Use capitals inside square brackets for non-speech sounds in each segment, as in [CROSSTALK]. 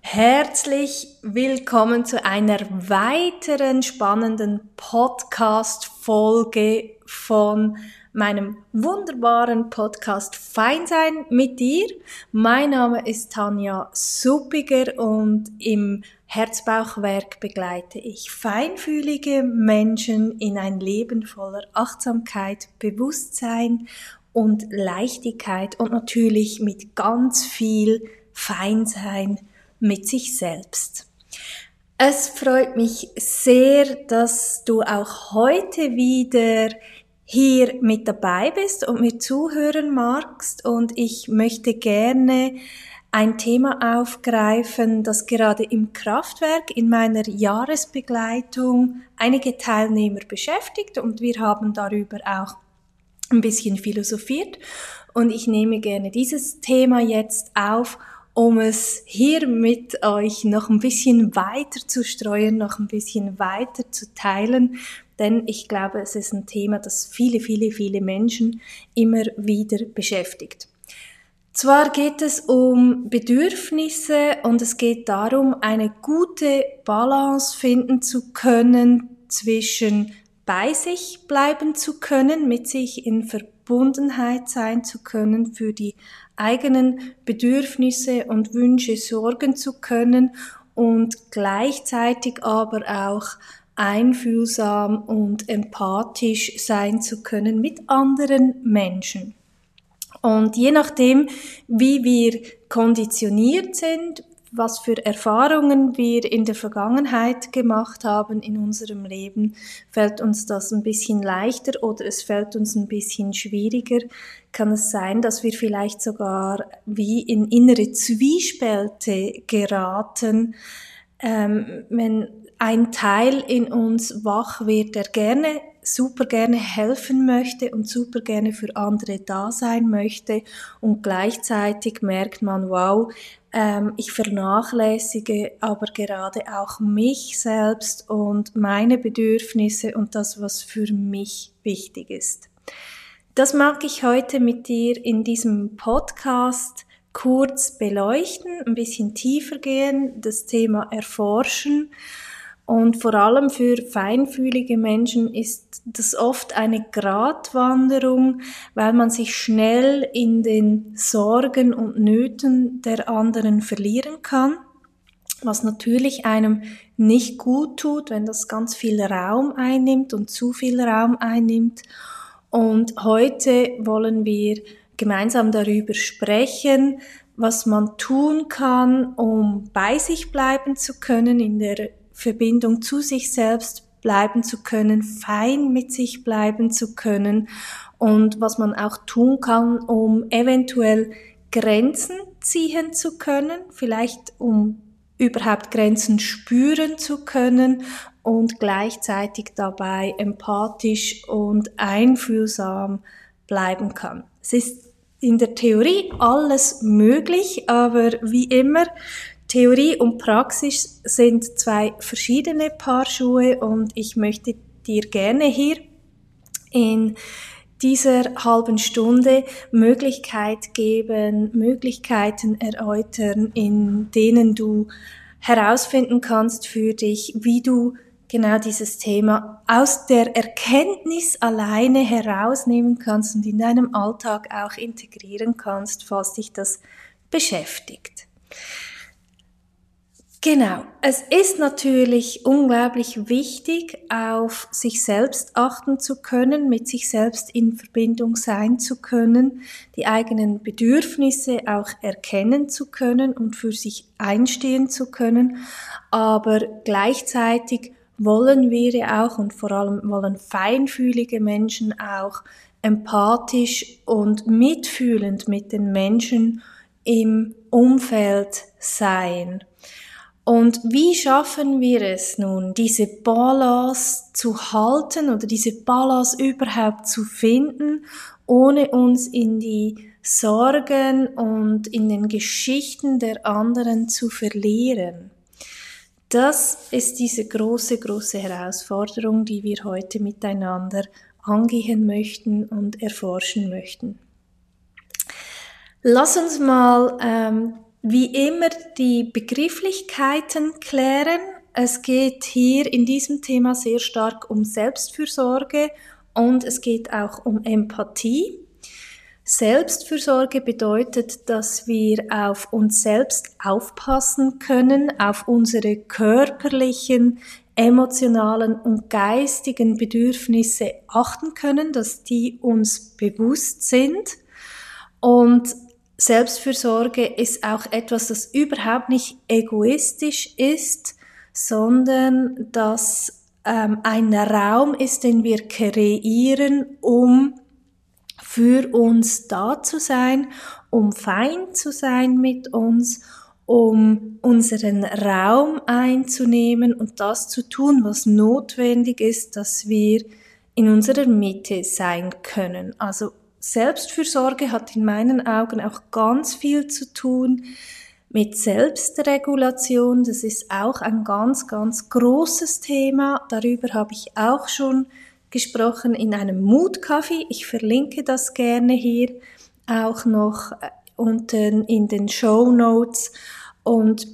Herzlich willkommen zu einer weiteren spannenden Podcast-Folge von meinem wunderbaren Podcast Feinsein mit dir. Mein Name ist Tanja Suppiger und im Herzbauchwerk begleite ich feinfühlige Menschen in ein Leben voller Achtsamkeit, Bewusstsein und Leichtigkeit und natürlich mit ganz viel Feinsein mit sich selbst. Es freut mich sehr, dass du auch heute wieder hier mit dabei bist und mir zuhören magst. Und ich möchte gerne ein Thema aufgreifen, das gerade im Kraftwerk in meiner Jahresbegleitung einige Teilnehmer beschäftigt. Und wir haben darüber auch ein bisschen philosophiert. Und ich nehme gerne dieses Thema jetzt auf um es hier mit euch noch ein bisschen weiter zu streuen, noch ein bisschen weiter zu teilen, denn ich glaube, es ist ein Thema, das viele, viele, viele Menschen immer wieder beschäftigt. Zwar geht es um Bedürfnisse und es geht darum, eine gute Balance finden zu können zwischen bei sich bleiben zu können, mit sich in Verbundenheit sein zu können, für die eigenen Bedürfnisse und Wünsche sorgen zu können und gleichzeitig aber auch einfühlsam und empathisch sein zu können mit anderen Menschen. Und je nachdem, wie wir konditioniert sind, was für Erfahrungen wir in der Vergangenheit gemacht haben in unserem Leben, fällt uns das ein bisschen leichter oder es fällt uns ein bisschen schwieriger. Kann es sein, dass wir vielleicht sogar wie in innere Zwiespälte geraten, ähm, wenn ein Teil in uns wach wird, der gerne super gerne helfen möchte und super gerne für andere da sein möchte und gleichzeitig merkt man, wow, ähm, ich vernachlässige aber gerade auch mich selbst und meine Bedürfnisse und das, was für mich wichtig ist. Das mag ich heute mit dir in diesem Podcast kurz beleuchten, ein bisschen tiefer gehen, das Thema erforschen und vor allem für feinfühlige Menschen ist das oft eine Gratwanderung, weil man sich schnell in den Sorgen und Nöten der anderen verlieren kann, was natürlich einem nicht gut tut, wenn das ganz viel Raum einnimmt und zu viel Raum einnimmt. Und heute wollen wir gemeinsam darüber sprechen, was man tun kann, um bei sich bleiben zu können in der Verbindung zu sich selbst bleiben zu können, fein mit sich bleiben zu können und was man auch tun kann, um eventuell Grenzen ziehen zu können, vielleicht um überhaupt Grenzen spüren zu können und gleichzeitig dabei empathisch und einfühlsam bleiben kann. Es ist in der Theorie alles möglich, aber wie immer Theorie und Praxis sind zwei verschiedene Paar Schuhe und ich möchte dir gerne hier in dieser halben Stunde Möglichkeit geben, Möglichkeiten erläutern, in denen du herausfinden kannst für dich, wie du genau dieses Thema aus der Erkenntnis alleine herausnehmen kannst und in deinem Alltag auch integrieren kannst, falls dich das beschäftigt. Genau. Es ist natürlich unglaublich wichtig, auf sich selbst achten zu können, mit sich selbst in Verbindung sein zu können, die eigenen Bedürfnisse auch erkennen zu können und für sich einstehen zu können. Aber gleichzeitig wollen wir ja auch und vor allem wollen feinfühlige Menschen auch empathisch und mitfühlend mit den Menschen im Umfeld sein. Und wie schaffen wir es nun, diese Balance zu halten oder diese Balance überhaupt zu finden, ohne uns in die Sorgen und in den Geschichten der anderen zu verlieren? Das ist diese große, große Herausforderung, die wir heute miteinander angehen möchten und erforschen möchten. Lass uns mal ähm, wie immer die Begrifflichkeiten klären. Es geht hier in diesem Thema sehr stark um Selbstfürsorge und es geht auch um Empathie. Selbstfürsorge bedeutet, dass wir auf uns selbst aufpassen können, auf unsere körperlichen, emotionalen und geistigen Bedürfnisse achten können, dass die uns bewusst sind. Und Selbstfürsorge ist auch etwas, das überhaupt nicht egoistisch ist, sondern dass ähm, ein Raum ist, den wir kreieren, um für uns da zu sein, um fein zu sein mit uns, um unseren Raum einzunehmen und das zu tun, was notwendig ist, dass wir in unserer Mitte sein können. Also Selbstfürsorge hat in meinen Augen auch ganz viel zu tun mit Selbstregulation. Das ist auch ein ganz, ganz großes Thema. Darüber habe ich auch schon gesprochen in einem Mutkaffee. Ich verlinke das gerne hier auch noch äh, unten in den Show Notes. Und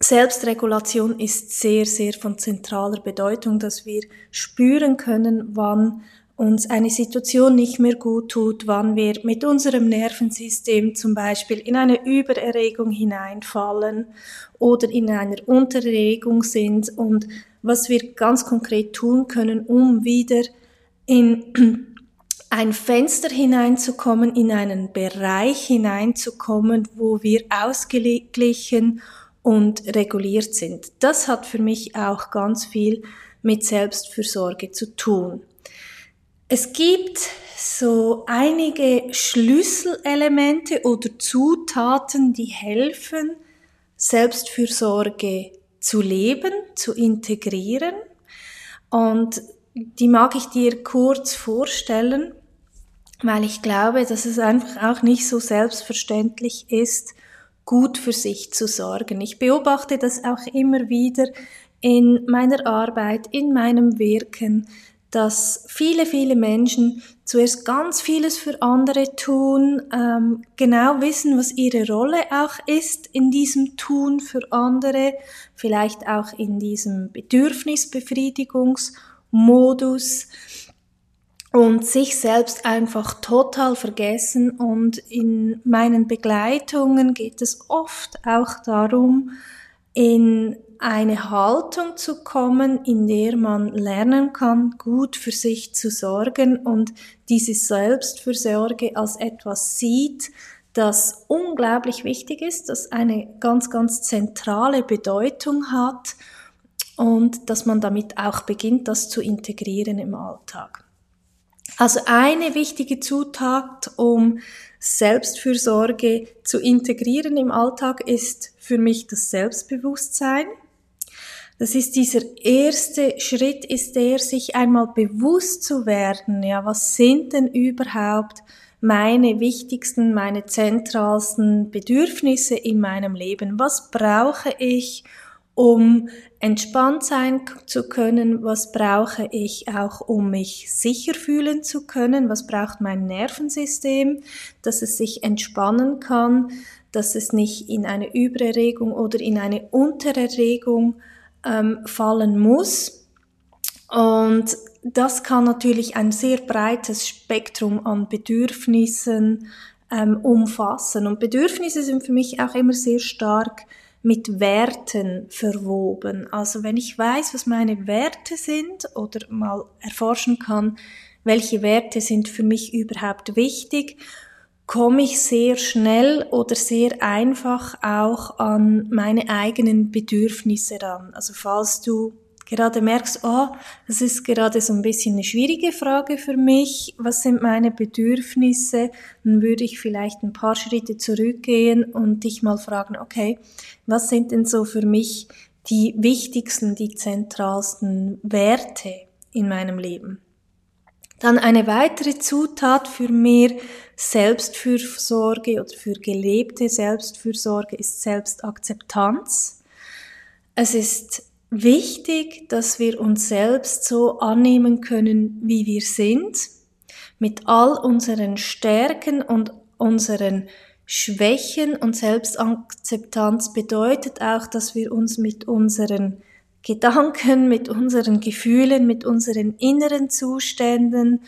Selbstregulation ist sehr, sehr von zentraler Bedeutung, dass wir spüren können, wann uns eine Situation nicht mehr gut tut, wann wir mit unserem Nervensystem zum Beispiel in eine Übererregung hineinfallen oder in einer Unterregung sind und was wir ganz konkret tun können, um wieder in [CLEARS THROAT] ein Fenster hineinzukommen, in einen Bereich hineinzukommen, wo wir ausgeglichen und reguliert sind. Das hat für mich auch ganz viel mit Selbstfürsorge zu tun. Es gibt so einige Schlüsselelemente oder Zutaten, die helfen, Selbstfürsorge zu leben, zu integrieren. Und die mag ich dir kurz vorstellen, weil ich glaube, dass es einfach auch nicht so selbstverständlich ist, gut für sich zu sorgen. Ich beobachte das auch immer wieder in meiner Arbeit, in meinem Wirken, dass viele, viele Menschen zuerst ganz vieles für andere tun, ähm, genau wissen, was ihre Rolle auch ist in diesem Tun für andere, vielleicht auch in diesem Bedürfnisbefriedigungsmodus und sich selbst einfach total vergessen. Und in meinen Begleitungen geht es oft auch darum, in eine Haltung zu kommen, in der man lernen kann, gut für sich zu sorgen und diese Selbstfürsorge als etwas sieht, das unglaublich wichtig ist, das eine ganz, ganz zentrale Bedeutung hat und dass man damit auch beginnt, das zu integrieren im Alltag. Also eine wichtige Zutat, um Selbstfürsorge zu integrieren im Alltag, ist für mich das Selbstbewusstsein. Das ist dieser erste Schritt, ist der, sich einmal bewusst zu werden, ja, was sind denn überhaupt meine wichtigsten, meine zentralsten Bedürfnisse in meinem Leben? Was brauche ich, um entspannt sein zu können? Was brauche ich auch, um mich sicher fühlen zu können? Was braucht mein Nervensystem, dass es sich entspannen kann, dass es nicht in eine Übererregung oder in eine Untererregung ähm, fallen muss. Und das kann natürlich ein sehr breites Spektrum an Bedürfnissen ähm, umfassen. Und Bedürfnisse sind für mich auch immer sehr stark mit Werten verwoben. Also wenn ich weiß, was meine Werte sind oder mal erforschen kann, welche Werte sind für mich überhaupt wichtig komme ich sehr schnell oder sehr einfach auch an meine eigenen Bedürfnisse ran. Also falls du gerade merkst, oh, das ist gerade so ein bisschen eine schwierige Frage für mich, was sind meine Bedürfnisse, dann würde ich vielleicht ein paar Schritte zurückgehen und dich mal fragen, okay, was sind denn so für mich die wichtigsten, die zentralsten Werte in meinem Leben? Dann eine weitere Zutat für mehr Selbstfürsorge oder für gelebte Selbstfürsorge ist Selbstakzeptanz. Es ist wichtig, dass wir uns selbst so annehmen können, wie wir sind, mit all unseren Stärken und unseren schwächen und Selbstakzeptanz bedeutet auch, dass wir uns mit unseren Gedanken, mit unseren Gefühlen, mit unseren inneren Zuständen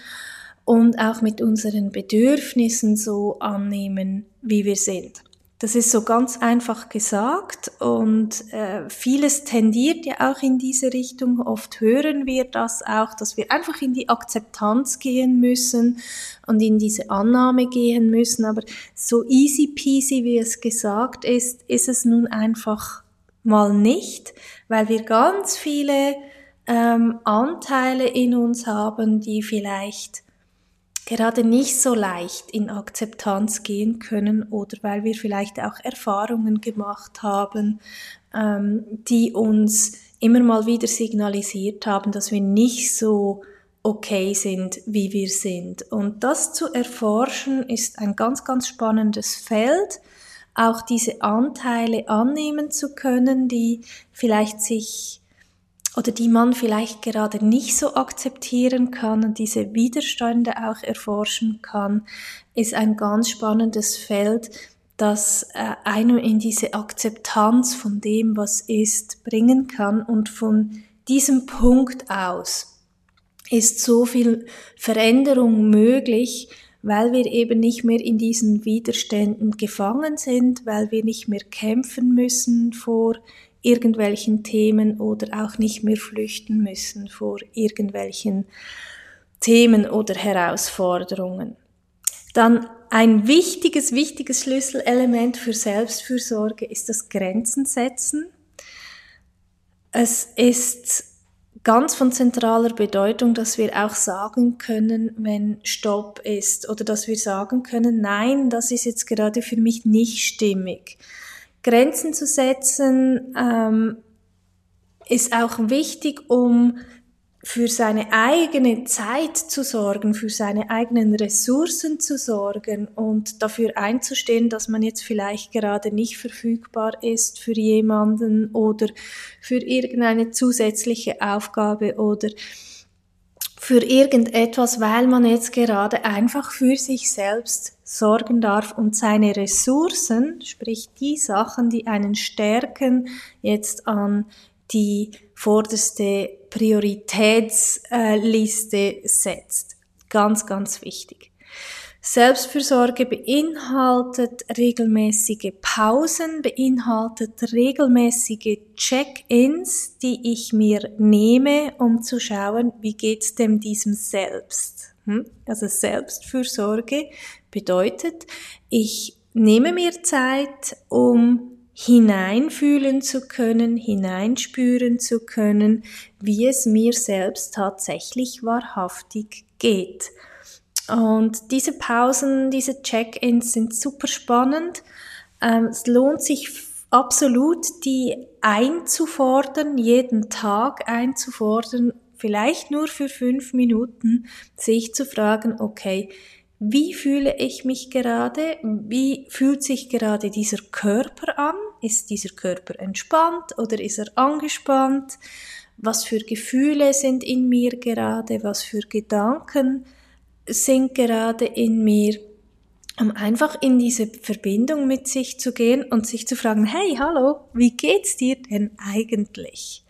und auch mit unseren Bedürfnissen so annehmen, wie wir sind. Das ist so ganz einfach gesagt und äh, vieles tendiert ja auch in diese Richtung. Oft hören wir das auch, dass wir einfach in die Akzeptanz gehen müssen und in diese Annahme gehen müssen. Aber so easy peasy, wie es gesagt ist, ist es nun einfach mal nicht, weil wir ganz viele ähm, Anteile in uns haben, die vielleicht gerade nicht so leicht in Akzeptanz gehen können oder weil wir vielleicht auch Erfahrungen gemacht haben, ähm, die uns immer mal wieder signalisiert haben, dass wir nicht so okay sind, wie wir sind. Und das zu erforschen ist ein ganz, ganz spannendes Feld, auch diese Anteile annehmen zu können, die vielleicht sich oder die man vielleicht gerade nicht so akzeptieren kann und diese Widerstände auch erforschen kann, ist ein ganz spannendes Feld, das äh, einem in diese Akzeptanz von dem, was ist, bringen kann. Und von diesem Punkt aus ist so viel Veränderung möglich, weil wir eben nicht mehr in diesen Widerständen gefangen sind, weil wir nicht mehr kämpfen müssen vor irgendwelchen Themen oder auch nicht mehr flüchten müssen vor irgendwelchen Themen oder Herausforderungen. Dann ein wichtiges, wichtiges Schlüsselelement für Selbstfürsorge ist das Grenzen setzen. Es ist ganz von zentraler Bedeutung, dass wir auch sagen können, wenn Stopp ist oder dass wir sagen können, nein, das ist jetzt gerade für mich nicht stimmig. Grenzen zu setzen ähm, ist auch wichtig, um für seine eigene Zeit zu sorgen, für seine eigenen Ressourcen zu sorgen und dafür einzustehen, dass man jetzt vielleicht gerade nicht verfügbar ist für jemanden oder für irgendeine zusätzliche Aufgabe oder für irgendetwas, weil man jetzt gerade einfach für sich selbst sorgen darf und seine Ressourcen, sprich die Sachen, die einen stärken, jetzt an die vorderste Prioritätsliste setzt. Ganz, ganz wichtig. Selbstfürsorge beinhaltet regelmäßige Pausen, beinhaltet regelmäßige Check-ins, die ich mir nehme, um zu schauen, wie geht's dem diesem selbst. Hm? Also Selbstfürsorge bedeutet, ich nehme mir Zeit, um hineinfühlen zu können, hineinspüren zu können, wie es mir selbst tatsächlich wahrhaftig geht. Und diese Pausen, diese Check-ins sind super spannend. Ähm, es lohnt sich absolut, die einzufordern, jeden Tag einzufordern, vielleicht nur für fünf Minuten, sich zu fragen, okay, wie fühle ich mich gerade? Wie fühlt sich gerade dieser Körper an? Ist dieser Körper entspannt oder ist er angespannt? Was für Gefühle sind in mir gerade? Was für Gedanken sind gerade in mir? Um einfach in diese Verbindung mit sich zu gehen und sich zu fragen, hey, hallo, wie geht's dir denn eigentlich?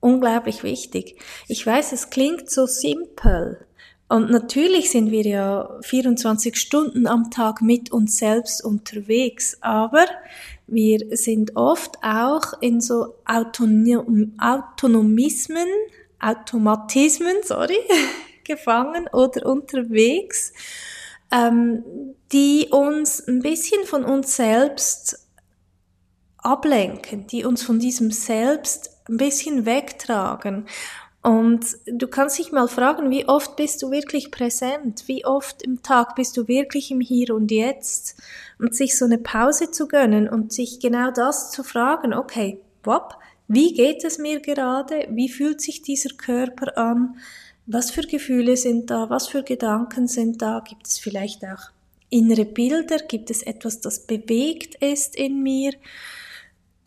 Unglaublich wichtig. Ich weiß, es klingt so simpel, und natürlich sind wir ja 24 Stunden am Tag mit uns selbst unterwegs, aber wir sind oft auch in so Autonom Autonomismen, Automatismen, sorry, [LAUGHS] gefangen oder unterwegs, ähm, die uns ein bisschen von uns selbst ablenken, die uns von diesem Selbst ein bisschen wegtragen. Und du kannst dich mal fragen, wie oft bist du wirklich präsent? Wie oft im Tag bist du wirklich im Hier und Jetzt? Und sich so eine Pause zu gönnen und sich genau das zu fragen, okay, wop, wie geht es mir gerade? Wie fühlt sich dieser Körper an? Was für Gefühle sind da? Was für Gedanken sind da? Gibt es vielleicht auch innere Bilder? Gibt es etwas, das bewegt ist in mir?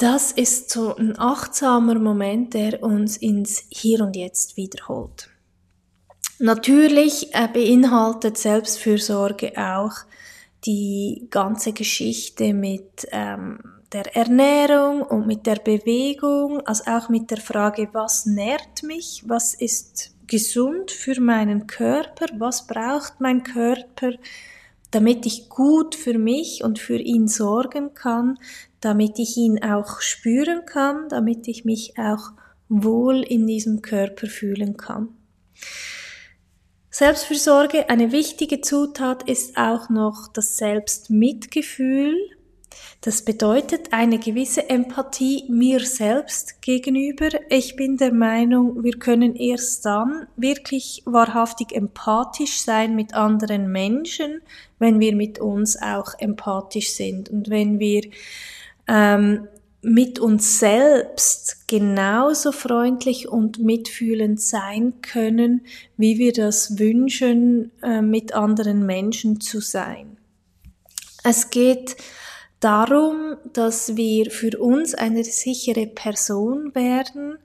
Das ist so ein achtsamer Moment, der uns ins Hier und Jetzt wiederholt. Natürlich äh, beinhaltet Selbstfürsorge auch die ganze Geschichte mit ähm, der Ernährung und mit der Bewegung, also auch mit der Frage, was nährt mich, was ist gesund für meinen Körper, was braucht mein Körper, damit ich gut für mich und für ihn sorgen kann, damit ich ihn auch spüren kann, damit ich mich auch wohl in diesem Körper fühlen kann. Selbstfürsorge, eine wichtige Zutat ist auch noch das Selbstmitgefühl. Das bedeutet eine gewisse Empathie mir selbst gegenüber. Ich bin der Meinung, wir können erst dann wirklich wahrhaftig empathisch sein mit anderen Menschen, wenn wir mit uns auch empathisch sind und wenn wir ähm, mit uns selbst genauso freundlich und mitfühlend sein können, wie wir das wünschen, äh, mit anderen Menschen zu sein. Es geht darum, dass wir für uns eine sichere Person werden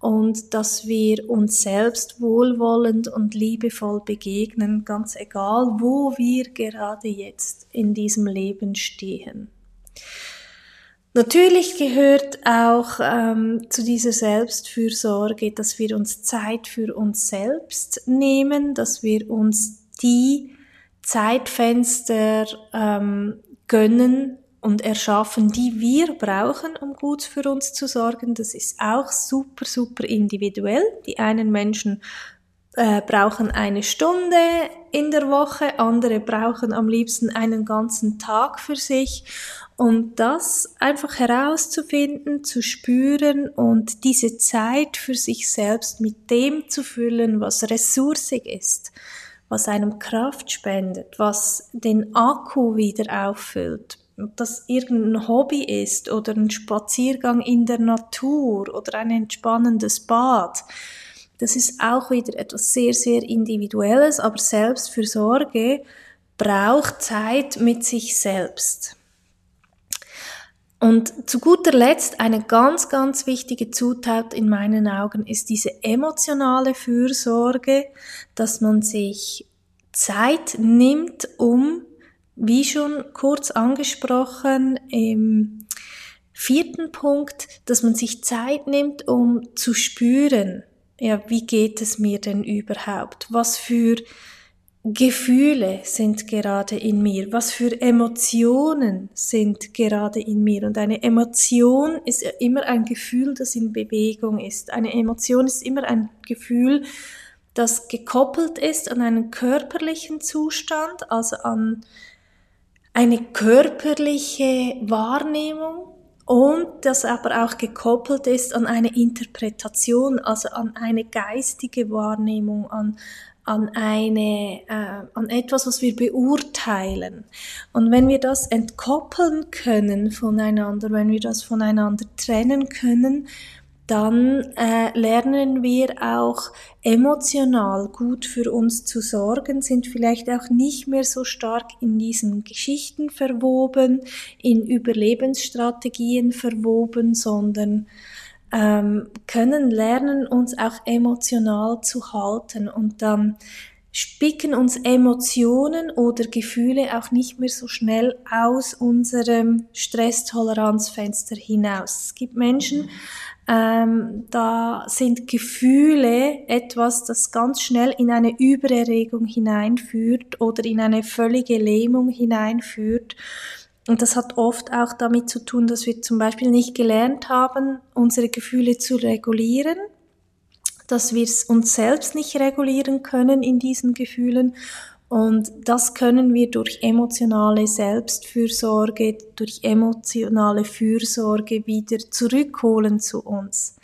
und dass wir uns selbst wohlwollend und liebevoll begegnen, ganz egal, wo wir gerade jetzt in diesem Leben stehen. Natürlich gehört auch ähm, zu dieser Selbstfürsorge, dass wir uns Zeit für uns selbst nehmen, dass wir uns die Zeitfenster ähm, gönnen und erschaffen, die wir brauchen, um gut für uns zu sorgen. Das ist auch super, super individuell. Die einen Menschen äh, brauchen eine Stunde in der Woche, andere brauchen am liebsten einen ganzen Tag für sich. Und das einfach herauszufinden, zu spüren und diese Zeit für sich selbst mit dem zu füllen, was ressourcig ist, was einem Kraft spendet, was den Akku wieder auffüllt, ob das irgendein Hobby ist oder ein Spaziergang in der Natur oder ein entspannendes Bad. Das ist auch wieder etwas sehr, sehr Individuelles, aber Selbstfürsorge braucht Zeit mit sich selbst. Und zu guter Letzt eine ganz, ganz wichtige Zutat in meinen Augen ist diese emotionale Fürsorge, dass man sich Zeit nimmt, um, wie schon kurz angesprochen, im vierten Punkt, dass man sich Zeit nimmt, um zu spüren, ja, wie geht es mir denn überhaupt? Was für Gefühle sind gerade in mir? Was für Emotionen sind gerade in mir? Und eine Emotion ist immer ein Gefühl, das in Bewegung ist. Eine Emotion ist immer ein Gefühl, das gekoppelt ist an einen körperlichen Zustand, also an eine körperliche Wahrnehmung und das aber auch gekoppelt ist an eine Interpretation, also an eine geistige Wahrnehmung, an an eine, äh, an etwas, was wir beurteilen. Und wenn wir das entkoppeln können voneinander, wenn wir das voneinander trennen können, dann äh, lernen wir auch emotional gut für uns zu sorgen, sind vielleicht auch nicht mehr so stark in diesen Geschichten verwoben, in Überlebensstrategien verwoben, sondern ähm, können lernen, uns auch emotional zu halten und dann spicken uns Emotionen oder Gefühle auch nicht mehr so schnell aus unserem Stresstoleranzfenster hinaus. Es gibt Menschen, ähm, da sind Gefühle etwas, das ganz schnell in eine Übererregung hineinführt oder in eine völlige Lähmung hineinführt. Und das hat oft auch damit zu tun, dass wir zum Beispiel nicht gelernt haben, unsere Gefühle zu regulieren, dass wir uns selbst nicht regulieren können in diesen Gefühlen. Und das können wir durch emotionale Selbstfürsorge, durch emotionale Fürsorge wieder zurückholen zu uns.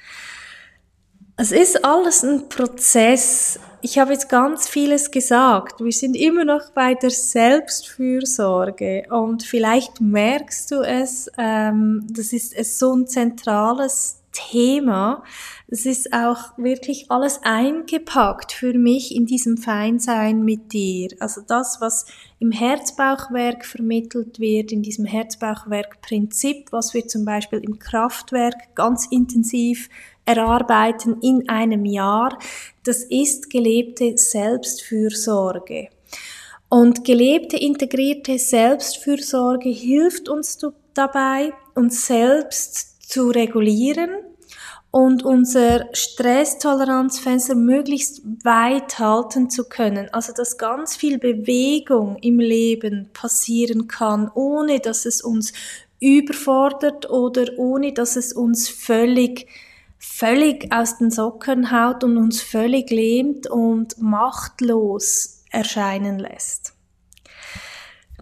Es ist alles ein Prozess. Ich habe jetzt ganz vieles gesagt. Wir sind immer noch bei der Selbstfürsorge und vielleicht merkst du es, ähm, das ist so ein zentrales Thema. Es ist auch wirklich alles eingepackt für mich in diesem Feinsein mit dir. Also das, was im Herzbauchwerk vermittelt wird, in diesem Herzbauchwerk-Prinzip, was wir zum Beispiel im Kraftwerk ganz intensiv erarbeiten in einem Jahr, das ist gelebte Selbstfürsorge. Und gelebte integrierte Selbstfürsorge hilft uns dabei, uns selbst zu regulieren und unser Stresstoleranzfenster möglichst weit halten zu können. Also dass ganz viel Bewegung im Leben passieren kann, ohne dass es uns überfordert oder ohne dass es uns völlig völlig aus den Socken haut und uns völlig lähmt und machtlos erscheinen lässt.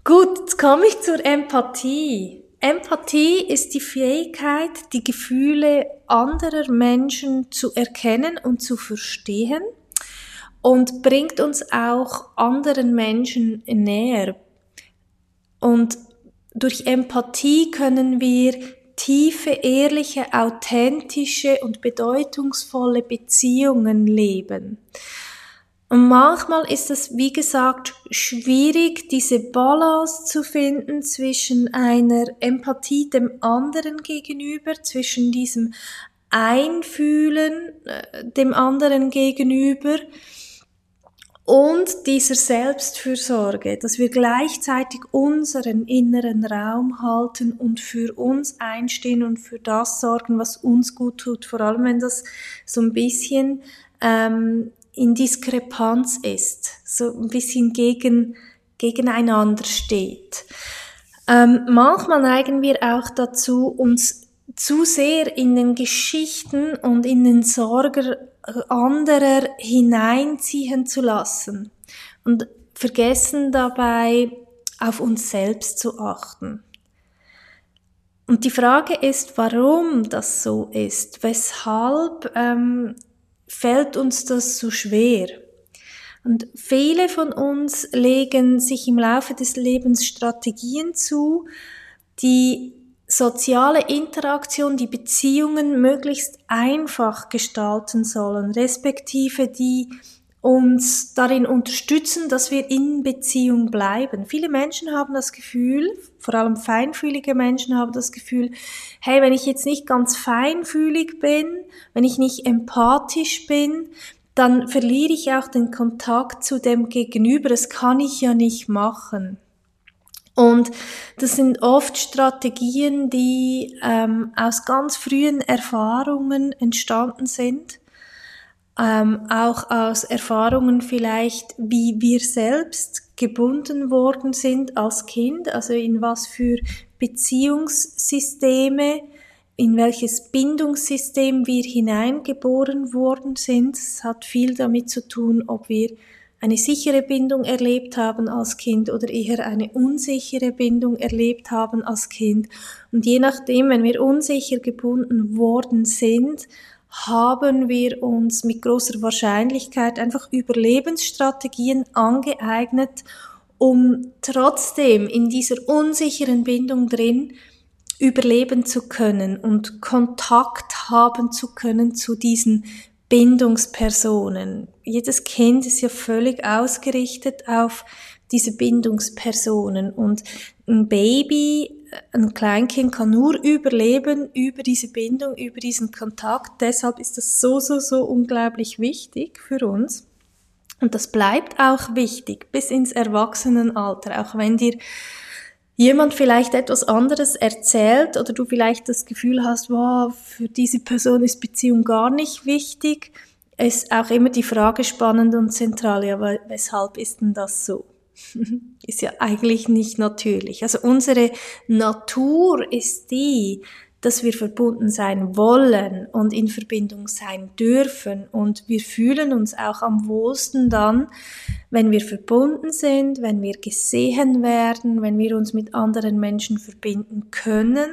Gut, jetzt komme ich zur Empathie. Empathie ist die Fähigkeit, die Gefühle anderer Menschen zu erkennen und zu verstehen und bringt uns auch anderen Menschen näher. Und durch Empathie können wir tiefe, ehrliche, authentische und bedeutungsvolle Beziehungen leben. Und manchmal ist es, wie gesagt, schwierig, diese Balance zu finden zwischen einer Empathie dem anderen gegenüber, zwischen diesem Einfühlen äh, dem anderen gegenüber und dieser Selbstfürsorge, dass wir gleichzeitig unseren inneren Raum halten und für uns einstehen und für das sorgen, was uns gut tut, vor allem wenn das so ein bisschen ähm, in Diskrepanz ist, so ein bisschen gegen, gegeneinander steht. Ähm, manchmal neigen wir auch dazu, uns zu sehr in den Geschichten und in den Sorgen anderer hineinziehen zu lassen und vergessen dabei, auf uns selbst zu achten. Und die Frage ist, warum das so ist. Weshalb ähm, fällt uns das so schwer? Und viele von uns legen sich im Laufe des Lebens Strategien zu, die soziale Interaktion, die Beziehungen möglichst einfach gestalten sollen, respektive die uns darin unterstützen, dass wir in Beziehung bleiben. Viele Menschen haben das Gefühl, vor allem feinfühlige Menschen haben das Gefühl, hey, wenn ich jetzt nicht ganz feinfühlig bin, wenn ich nicht empathisch bin, dann verliere ich auch den Kontakt zu dem Gegenüber. Das kann ich ja nicht machen. Und das sind oft Strategien, die ähm, aus ganz frühen Erfahrungen entstanden sind, ähm, auch aus Erfahrungen vielleicht, wie wir selbst gebunden worden sind als Kind, also in was für Beziehungssysteme, in welches Bindungssystem wir hineingeboren worden sind. Es hat viel damit zu tun, ob wir eine sichere Bindung erlebt haben als Kind oder eher eine unsichere Bindung erlebt haben als Kind. Und je nachdem, wenn wir unsicher gebunden worden sind, haben wir uns mit großer Wahrscheinlichkeit einfach Überlebensstrategien angeeignet, um trotzdem in dieser unsicheren Bindung drin überleben zu können und Kontakt haben zu können zu diesen Bindungspersonen. Jedes Kind ist ja völlig ausgerichtet auf diese Bindungspersonen und ein Baby, ein Kleinkind kann nur überleben über diese Bindung, über diesen Kontakt. Deshalb ist das so, so, so unglaublich wichtig für uns. Und das bleibt auch wichtig bis ins Erwachsenenalter, auch wenn dir jemand vielleicht etwas anderes erzählt oder du vielleicht das Gefühl hast, wow, für diese Person ist Beziehung gar nicht wichtig, ist auch immer die Frage spannend und zentral, ja, weshalb ist denn das so? [LAUGHS] ist ja eigentlich nicht natürlich. Also unsere Natur ist die, dass wir verbunden sein wollen und in Verbindung sein dürfen. Und wir fühlen uns auch am wohlsten dann, wenn wir verbunden sind, wenn wir gesehen werden, wenn wir uns mit anderen Menschen verbinden können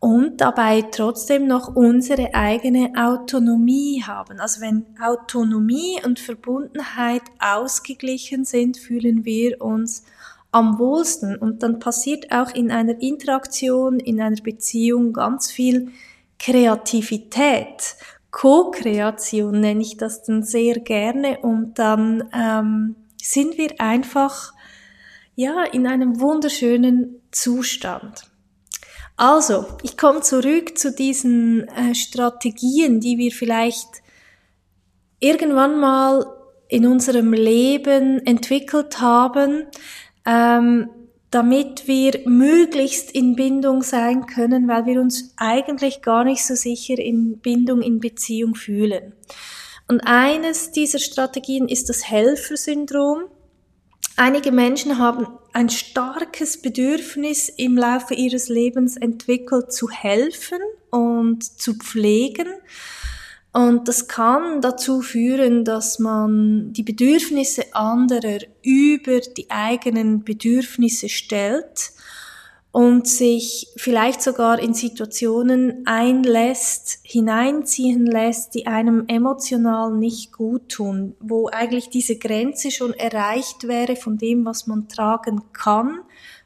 und dabei trotzdem noch unsere eigene Autonomie haben. Also wenn Autonomie und Verbundenheit ausgeglichen sind, fühlen wir uns am wohlsten. Und dann passiert auch in einer Interaktion, in einer Beziehung ganz viel Kreativität. Co-Kreation nenne ich das dann sehr gerne und dann ähm, sind wir einfach ja in einem wunderschönen Zustand. Also, ich komme zurück zu diesen äh, Strategien, die wir vielleicht irgendwann mal in unserem Leben entwickelt haben, ähm, damit wir möglichst in Bindung sein können, weil wir uns eigentlich gar nicht so sicher in Bindung, in Beziehung fühlen. Und eines dieser Strategien ist das Helfersyndrom. Einige Menschen haben ein starkes Bedürfnis im Laufe ihres Lebens entwickelt, zu helfen und zu pflegen. Und das kann dazu führen, dass man die Bedürfnisse anderer über die eigenen Bedürfnisse stellt und sich vielleicht sogar in Situationen einlässt, hineinziehen lässt, die einem emotional nicht gut tun, wo eigentlich diese Grenze schon erreicht wäre von dem, was man tragen kann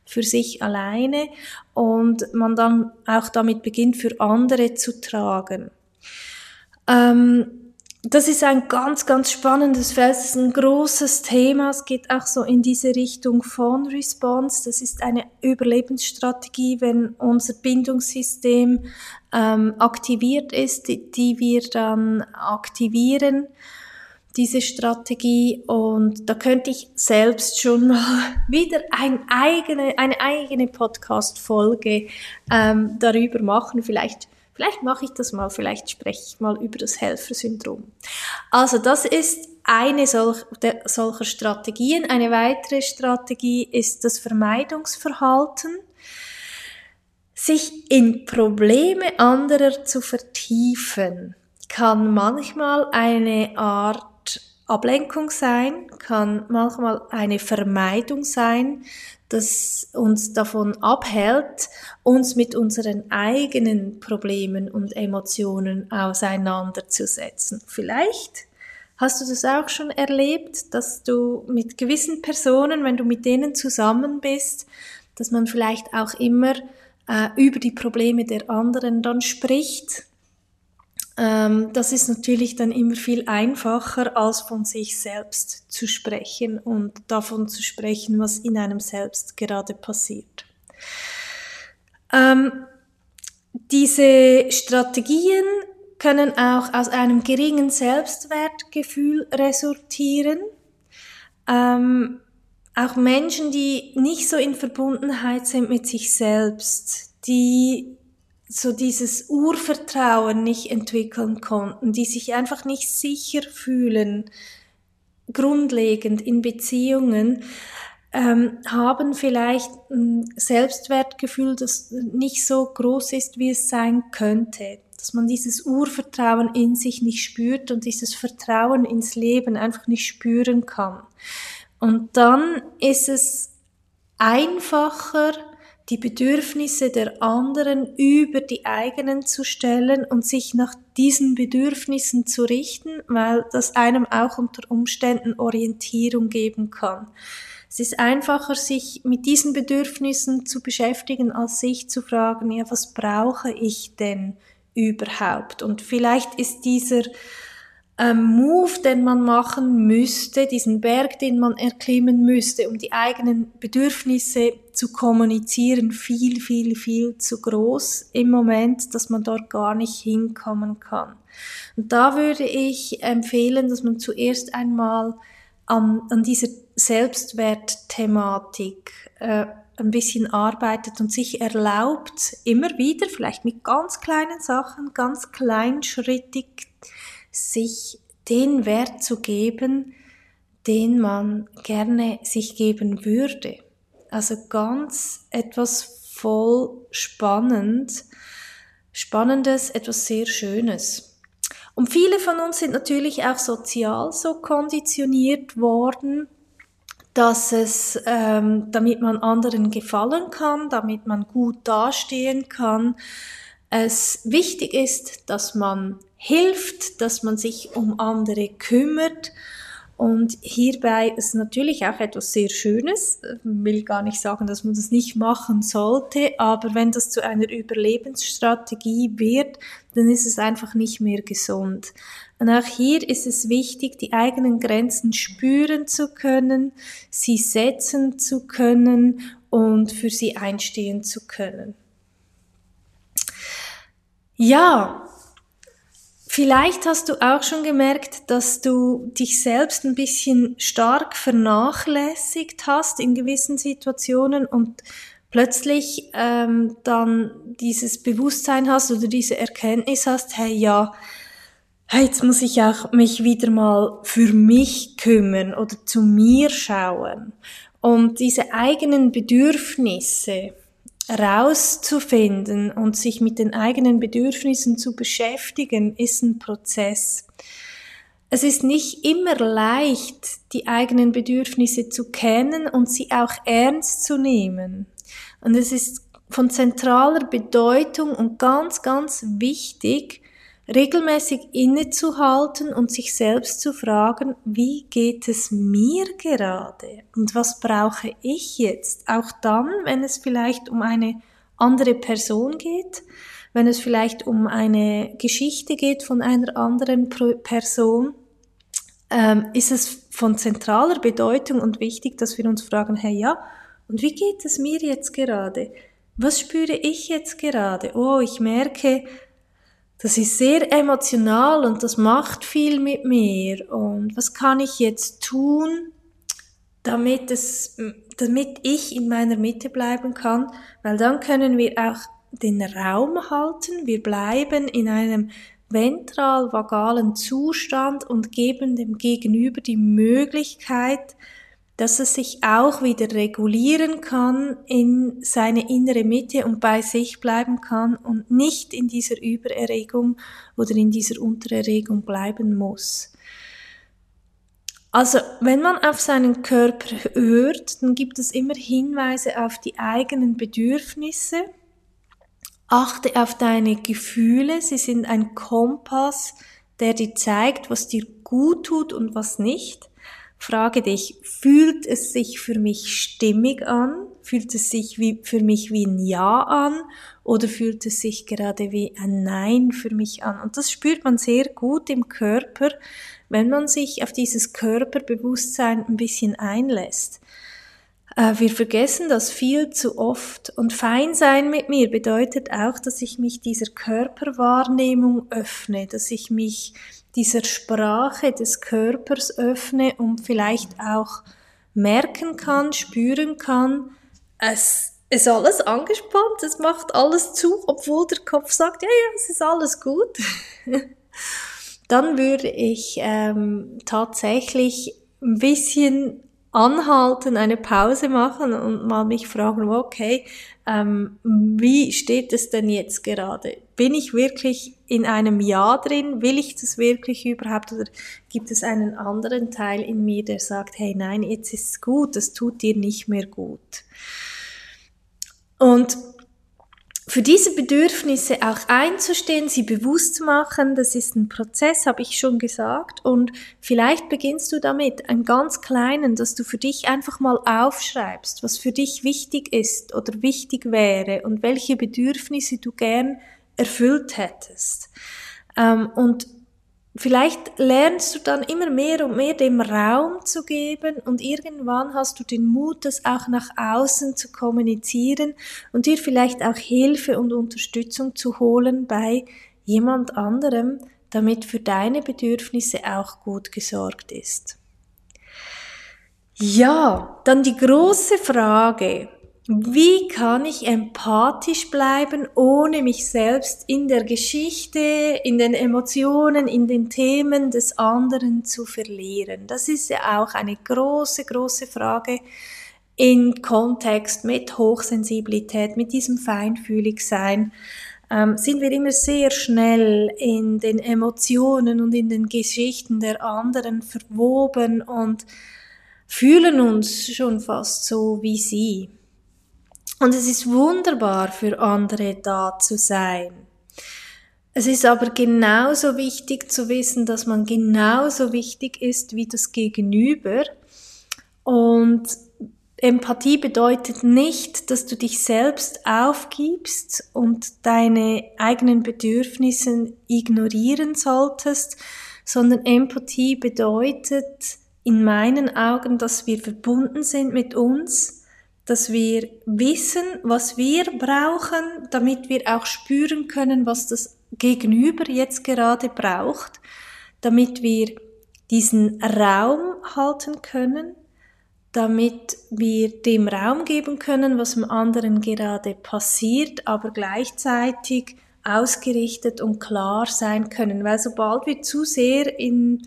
für sich alleine und man dann auch damit beginnt, für andere zu tragen. Ähm, das ist ein ganz, ganz spannendes Feld. Es ist ein großes Thema. Es geht auch so in diese Richtung von Response. Das ist eine Überlebensstrategie, wenn unser Bindungssystem ähm, aktiviert ist, die, die wir dann aktivieren diese Strategie und da könnte ich selbst schon mal [LAUGHS] wieder ein eigene, eine eigene Podcast-Folge ähm, darüber machen. Vielleicht Vielleicht mache ich das mal, vielleicht spreche ich mal über das Helfersyndrom. Also das ist eine solch, der, solcher Strategien. Eine weitere Strategie ist das Vermeidungsverhalten. Sich in Probleme anderer zu vertiefen, kann manchmal eine Art Ablenkung sein, kann manchmal eine Vermeidung sein, das uns davon abhält, uns mit unseren eigenen Problemen und Emotionen auseinanderzusetzen. Vielleicht hast du das auch schon erlebt, dass du mit gewissen Personen, wenn du mit denen zusammen bist, dass man vielleicht auch immer äh, über die Probleme der anderen dann spricht ähm, das ist natürlich dann immer viel einfacher, als von sich selbst zu sprechen und davon zu sprechen, was in einem selbst gerade passiert. Ähm, diese Strategien können auch aus einem geringen Selbstwertgefühl resultieren. Ähm, auch Menschen, die nicht so in Verbundenheit sind mit sich selbst, die so dieses Urvertrauen nicht entwickeln konnten, die sich einfach nicht sicher fühlen, grundlegend in Beziehungen, ähm, haben vielleicht ein Selbstwertgefühl, das nicht so groß ist, wie es sein könnte. Dass man dieses Urvertrauen in sich nicht spürt und dieses Vertrauen ins Leben einfach nicht spüren kann. Und dann ist es einfacher, die Bedürfnisse der anderen über die eigenen zu stellen und sich nach diesen Bedürfnissen zu richten, weil das einem auch unter Umständen Orientierung geben kann. Es ist einfacher, sich mit diesen Bedürfnissen zu beschäftigen, als sich zu fragen, ja, was brauche ich denn überhaupt? Und vielleicht ist dieser ähm, Move, den man machen müsste, diesen Berg, den man erklimmen müsste, um die eigenen Bedürfnisse zu kommunizieren, viel, viel, viel zu groß im Moment, dass man dort gar nicht hinkommen kann. Und da würde ich empfehlen, dass man zuerst einmal an, an dieser Selbstwertthematik äh, ein bisschen arbeitet und sich erlaubt, immer wieder, vielleicht mit ganz kleinen Sachen, ganz kleinschrittig sich den Wert zu geben, den man gerne sich geben würde. Also ganz etwas voll spannend, spannendes, etwas sehr Schönes. Und viele von uns sind natürlich auch sozial so konditioniert worden, dass es, ähm, damit man anderen gefallen kann, damit man gut dastehen kann, es wichtig ist, dass man hilft, dass man sich um andere kümmert. Und hierbei ist natürlich auch etwas sehr Schönes. Ich will gar nicht sagen, dass man das nicht machen sollte, aber wenn das zu einer Überlebensstrategie wird, dann ist es einfach nicht mehr gesund. Und auch hier ist es wichtig, die eigenen Grenzen spüren zu können, sie setzen zu können und für sie einstehen zu können. Ja, Vielleicht hast du auch schon gemerkt, dass du dich selbst ein bisschen stark vernachlässigt hast in gewissen Situationen und plötzlich ähm, dann dieses Bewusstsein hast oder diese Erkenntnis hast, hey ja, jetzt muss ich auch mich wieder mal für mich kümmern oder zu mir schauen. Und diese eigenen Bedürfnisse rauszufinden und sich mit den eigenen Bedürfnissen zu beschäftigen, ist ein Prozess. Es ist nicht immer leicht, die eigenen Bedürfnisse zu kennen und sie auch ernst zu nehmen. Und es ist von zentraler Bedeutung und ganz, ganz wichtig, regelmäßig innezuhalten und sich selbst zu fragen, wie geht es mir gerade und was brauche ich jetzt? Auch dann, wenn es vielleicht um eine andere Person geht, wenn es vielleicht um eine Geschichte geht von einer anderen Person, ähm, ist es von zentraler Bedeutung und wichtig, dass wir uns fragen, hey ja, und wie geht es mir jetzt gerade? Was spüre ich jetzt gerade? Oh, ich merke, das ist sehr emotional und das macht viel mit mir. Und was kann ich jetzt tun, damit es, damit ich in meiner Mitte bleiben kann? Weil dann können wir auch den Raum halten. Wir bleiben in einem ventral-vagalen Zustand und geben dem Gegenüber die Möglichkeit, dass es sich auch wieder regulieren kann in seine innere Mitte und bei sich bleiben kann und nicht in dieser Übererregung oder in dieser Untererregung bleiben muss. Also, wenn man auf seinen Körper hört, dann gibt es immer Hinweise auf die eigenen Bedürfnisse. Achte auf deine Gefühle, sie sind ein Kompass, der dir zeigt, was dir gut tut und was nicht. Frage dich, fühlt es sich für mich stimmig an? Fühlt es sich wie, für mich wie ein Ja an? Oder fühlt es sich gerade wie ein Nein für mich an? Und das spürt man sehr gut im Körper, wenn man sich auf dieses Körperbewusstsein ein bisschen einlässt. Äh, wir vergessen das viel zu oft. Und fein sein mit mir bedeutet auch, dass ich mich dieser Körperwahrnehmung öffne, dass ich mich dieser Sprache des Körpers öffne und vielleicht auch merken kann, spüren kann, es ist alles angespannt, es macht alles zu, obwohl der Kopf sagt, ja, ja, es ist alles gut. [LAUGHS] Dann würde ich ähm, tatsächlich ein bisschen anhalten, eine Pause machen und mal mich fragen, okay, ähm, wie steht es denn jetzt gerade? Bin ich wirklich in einem Ja drin? Will ich das wirklich überhaupt? Oder gibt es einen anderen Teil in mir, der sagt, hey, nein, jetzt ist es gut, das tut dir nicht mehr gut. Und für diese Bedürfnisse auch einzustehen, sie bewusst zu machen, das ist ein Prozess, habe ich schon gesagt. Und vielleicht beginnst du damit, einen ganz kleinen, dass du für dich einfach mal aufschreibst, was für dich wichtig ist oder wichtig wäre und welche Bedürfnisse du gern erfüllt hättest. Ähm, und vielleicht lernst du dann immer mehr und mehr dem Raum zu geben und irgendwann hast du den Mut, das auch nach außen zu kommunizieren und dir vielleicht auch Hilfe und Unterstützung zu holen bei jemand anderem, damit für deine Bedürfnisse auch gut gesorgt ist. Ja, dann die große Frage, wie kann ich empathisch bleiben, ohne mich selbst in der Geschichte, in den Emotionen, in den Themen des anderen zu verlieren? Das ist ja auch eine große, große Frage in Kontext mit Hochsensibilität, mit diesem Feinfühligsein. Ähm, sind wir immer sehr schnell in den Emotionen und in den Geschichten der anderen verwoben und fühlen uns schon fast so wie sie. Und es ist wunderbar für andere da zu sein. Es ist aber genauso wichtig zu wissen, dass man genauso wichtig ist wie das Gegenüber. Und Empathie bedeutet nicht, dass du dich selbst aufgibst und deine eigenen Bedürfnisse ignorieren solltest, sondern Empathie bedeutet in meinen Augen, dass wir verbunden sind mit uns, dass wir wissen, was wir brauchen, damit wir auch spüren können, was das Gegenüber jetzt gerade braucht, damit wir diesen Raum halten können, damit wir dem Raum geben können, was im anderen gerade passiert, aber gleichzeitig ausgerichtet und klar sein können. Weil sobald wir zu sehr in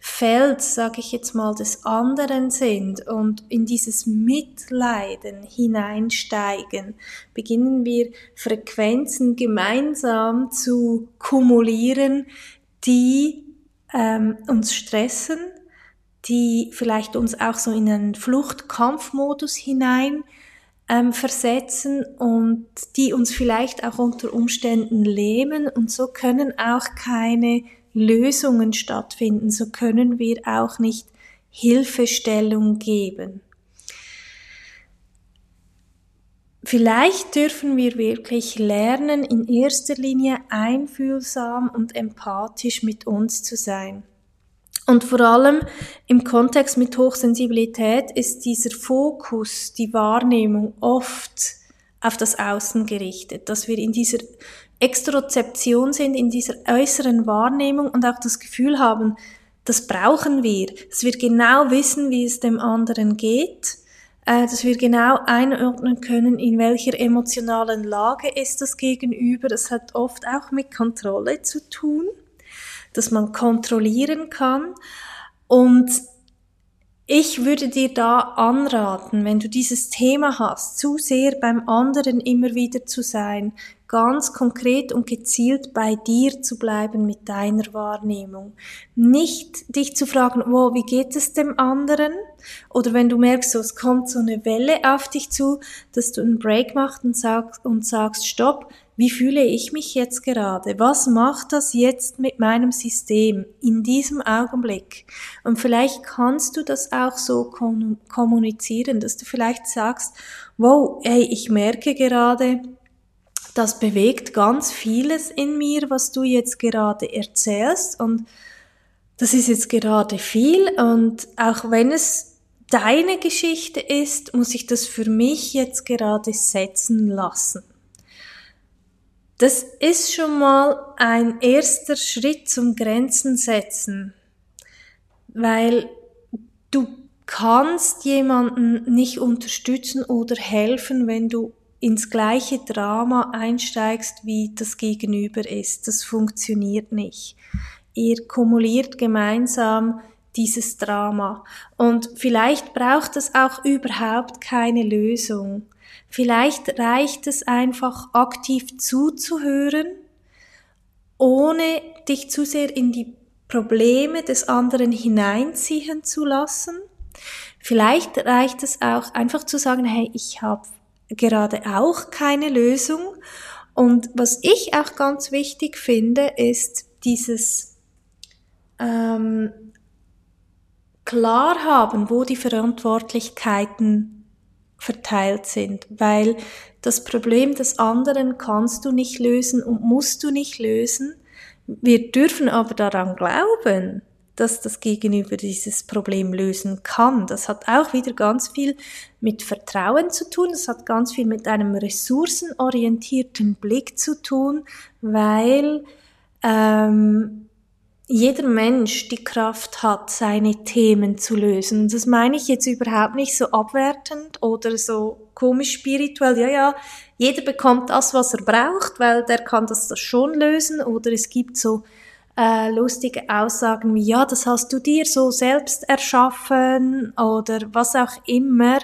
Feld, sage ich jetzt mal, des anderen sind und in dieses Mitleiden hineinsteigen, beginnen wir Frequenzen gemeinsam zu kumulieren, die ähm, uns stressen, die vielleicht uns auch so in einen Fluchtkampfmodus hinein ähm, versetzen und die uns vielleicht auch unter Umständen lähmen. Und so können auch keine Lösungen stattfinden, so können wir auch nicht Hilfestellung geben. Vielleicht dürfen wir wirklich lernen, in erster Linie einfühlsam und empathisch mit uns zu sein. Und vor allem im Kontext mit Hochsensibilität ist dieser Fokus, die Wahrnehmung oft auf das Außen gerichtet, dass wir in dieser Extrozeption sind, in dieser äußeren Wahrnehmung und auch das Gefühl haben, das brauchen wir, dass wir genau wissen, wie es dem anderen geht, äh, dass wir genau einordnen können, in welcher emotionalen Lage ist das Gegenüber. Das hat oft auch mit Kontrolle zu tun, dass man kontrollieren kann und ich würde dir da anraten, wenn du dieses Thema hast, zu sehr beim anderen immer wieder zu sein, ganz konkret und gezielt bei dir zu bleiben mit deiner Wahrnehmung. Nicht dich zu fragen, wow, wie geht es dem anderen? Oder wenn du merkst, so, es kommt so eine Welle auf dich zu, dass du einen Break machst und sagst, und sagst, stopp, wie fühle ich mich jetzt gerade? Was macht das jetzt mit meinem System in diesem Augenblick? Und vielleicht kannst du das auch so kommunizieren, dass du vielleicht sagst, wow, hey, ich merke gerade, das bewegt ganz vieles in mir, was du jetzt gerade erzählst und das ist jetzt gerade viel und auch wenn es deine Geschichte ist, muss ich das für mich jetzt gerade setzen lassen. Das ist schon mal ein erster Schritt zum Grenzen setzen, weil du kannst jemanden nicht unterstützen oder helfen, wenn du ins gleiche Drama einsteigst, wie das Gegenüber ist. Das funktioniert nicht. Ihr kumuliert gemeinsam dieses Drama. Und vielleicht braucht es auch überhaupt keine Lösung. Vielleicht reicht es einfach aktiv zuzuhören, ohne dich zu sehr in die Probleme des anderen hineinziehen zu lassen. Vielleicht reicht es auch einfach zu sagen, hey, ich habe gerade auch keine Lösung. Und was ich auch ganz wichtig finde, ist dieses ähm, klar haben, wo die Verantwortlichkeiten verteilt sind, weil das Problem des anderen kannst du nicht lösen und musst du nicht lösen. Wir dürfen aber daran glauben, dass das Gegenüber dieses Problem lösen kann. Das hat auch wieder ganz viel mit Vertrauen zu tun. Das hat ganz viel mit einem ressourcenorientierten Blick zu tun, weil ähm, jeder Mensch die Kraft hat, seine Themen zu lösen. Das meine ich jetzt überhaupt nicht so abwertend oder so komisch spirituell. Ja, ja, jeder bekommt das, was er braucht, weil der kann das, das schon lösen. Oder es gibt so äh, lustige Aussagen wie, ja, das hast du dir so selbst erschaffen oder was auch immer.